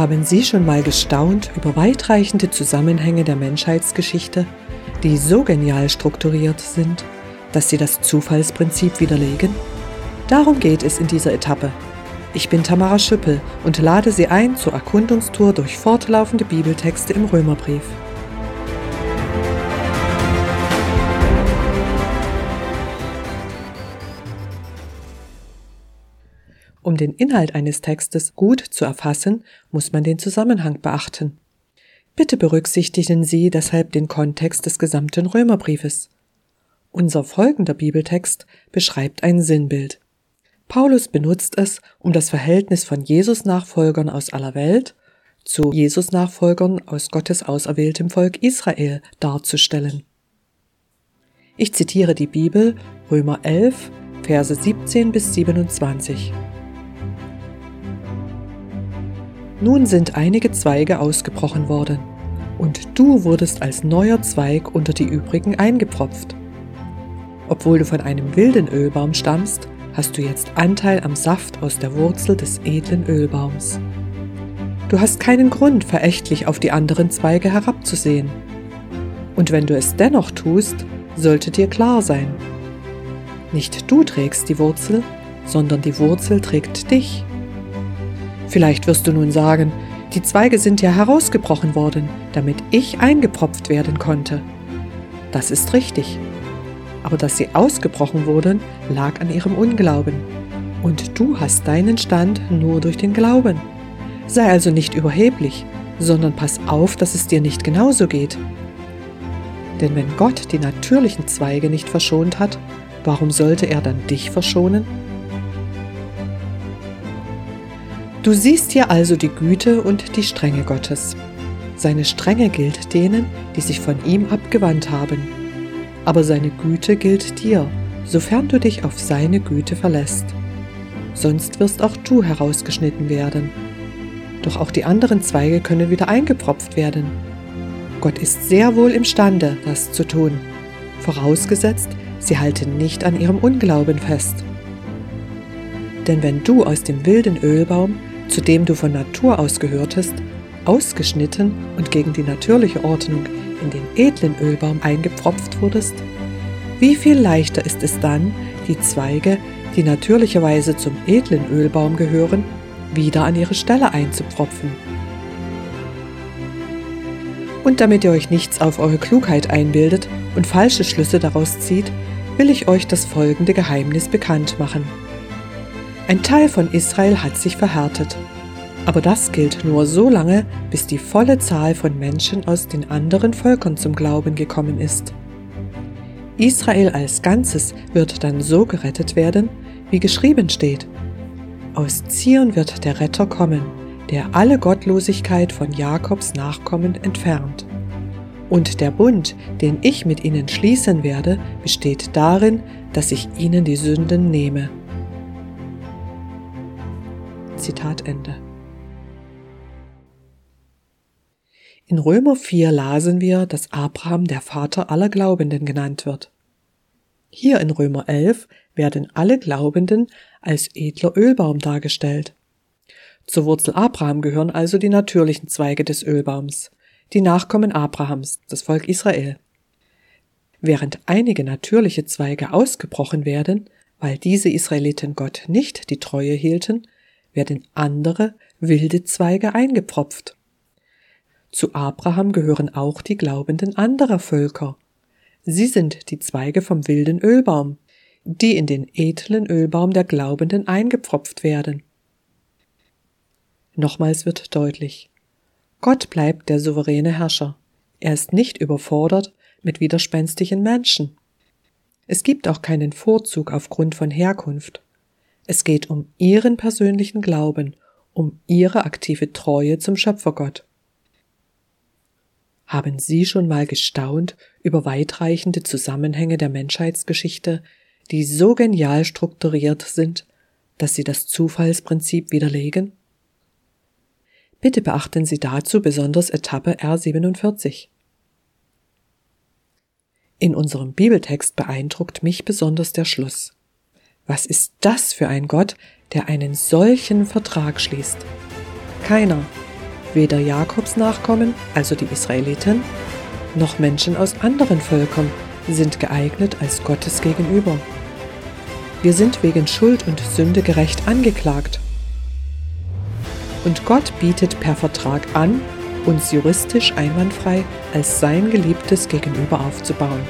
Haben Sie schon mal gestaunt über weitreichende Zusammenhänge der Menschheitsgeschichte, die so genial strukturiert sind, dass sie das Zufallsprinzip widerlegen? Darum geht es in dieser Etappe. Ich bin Tamara Schüppel und lade Sie ein zur Erkundungstour durch fortlaufende Bibeltexte im Römerbrief. Um den Inhalt eines Textes gut zu erfassen, muss man den Zusammenhang beachten. Bitte berücksichtigen Sie deshalb den Kontext des gesamten Römerbriefes. Unser folgender Bibeltext beschreibt ein Sinnbild. Paulus benutzt es, um das Verhältnis von Jesus-Nachfolgern aus aller Welt zu Jesus-Nachfolgern aus Gottes auserwähltem Volk Israel darzustellen. Ich zitiere die Bibel, Römer 11, Verse 17 bis 27. Nun sind einige Zweige ausgebrochen worden, und du wurdest als neuer Zweig unter die übrigen eingepfropft. Obwohl du von einem wilden Ölbaum stammst, hast du jetzt Anteil am Saft aus der Wurzel des edlen Ölbaums. Du hast keinen Grund, verächtlich auf die anderen Zweige herabzusehen. Und wenn du es dennoch tust, sollte dir klar sein, nicht du trägst die Wurzel, sondern die Wurzel trägt dich. Vielleicht wirst du nun sagen, die Zweige sind ja herausgebrochen worden, damit ich eingepropft werden konnte. Das ist richtig. Aber dass sie ausgebrochen wurden, lag an ihrem Unglauben. Und du hast deinen Stand nur durch den Glauben. Sei also nicht überheblich, sondern pass auf, dass es dir nicht genauso geht. Denn wenn Gott die natürlichen Zweige nicht verschont hat, warum sollte er dann dich verschonen? Du siehst hier also die Güte und die Strenge Gottes. Seine Strenge gilt denen, die sich von ihm abgewandt haben. Aber seine Güte gilt dir, sofern du dich auf seine Güte verlässt. Sonst wirst auch du herausgeschnitten werden. Doch auch die anderen Zweige können wieder eingepropft werden. Gott ist sehr wohl imstande, das zu tun, vorausgesetzt, sie halten nicht an ihrem Unglauben fest. Denn wenn du aus dem wilden Ölbaum zu dem du von Natur aus gehörtest, ausgeschnitten und gegen die natürliche Ordnung in den edlen Ölbaum eingepfropft wurdest? Wie viel leichter ist es dann, die Zweige, die natürlicherweise zum edlen Ölbaum gehören, wieder an ihre Stelle einzupfropfen? Und damit ihr euch nichts auf eure Klugheit einbildet und falsche Schlüsse daraus zieht, will ich euch das folgende Geheimnis bekannt machen. Ein Teil von Israel hat sich verhärtet. Aber das gilt nur so lange, bis die volle Zahl von Menschen aus den anderen Völkern zum Glauben gekommen ist. Israel als Ganzes wird dann so gerettet werden, wie geschrieben steht. Aus Zion wird der Retter kommen, der alle Gottlosigkeit von Jakobs Nachkommen entfernt. Und der Bund, den ich mit ihnen schließen werde, besteht darin, dass ich ihnen die Sünden nehme. Zitat Ende. In Römer 4 lasen wir, dass Abraham der Vater aller Glaubenden genannt wird. Hier in Römer 11 werden alle Glaubenden als edler Ölbaum dargestellt. Zur Wurzel Abraham gehören also die natürlichen Zweige des Ölbaums, die Nachkommen Abrahams, das Volk Israel. Während einige natürliche Zweige ausgebrochen werden, weil diese Israeliten Gott nicht die Treue hielten, werden andere wilde Zweige eingepropft. Zu Abraham gehören auch die Glaubenden anderer Völker. Sie sind die Zweige vom wilden Ölbaum, die in den edlen Ölbaum der Glaubenden eingepfropft werden. Nochmals wird deutlich, Gott bleibt der souveräne Herrscher. Er ist nicht überfordert mit widerspenstigen Menschen. Es gibt auch keinen Vorzug aufgrund von Herkunft. Es geht um ihren persönlichen Glauben, um ihre aktive Treue zum Schöpfergott. Haben Sie schon mal gestaunt über weitreichende Zusammenhänge der Menschheitsgeschichte, die so genial strukturiert sind, dass sie das Zufallsprinzip widerlegen? Bitte beachten Sie dazu besonders Etappe R47. In unserem Bibeltext beeindruckt mich besonders der Schluss. Was ist das für ein Gott, der einen solchen Vertrag schließt? Keiner, Weder Jakobs Nachkommen, also die Israeliten, noch Menschen aus anderen Völkern sind geeignet als Gottes gegenüber. Wir sind wegen Schuld und Sünde gerecht angeklagt. Und Gott bietet per Vertrag an, uns juristisch einwandfrei als sein Geliebtes gegenüber aufzubauen.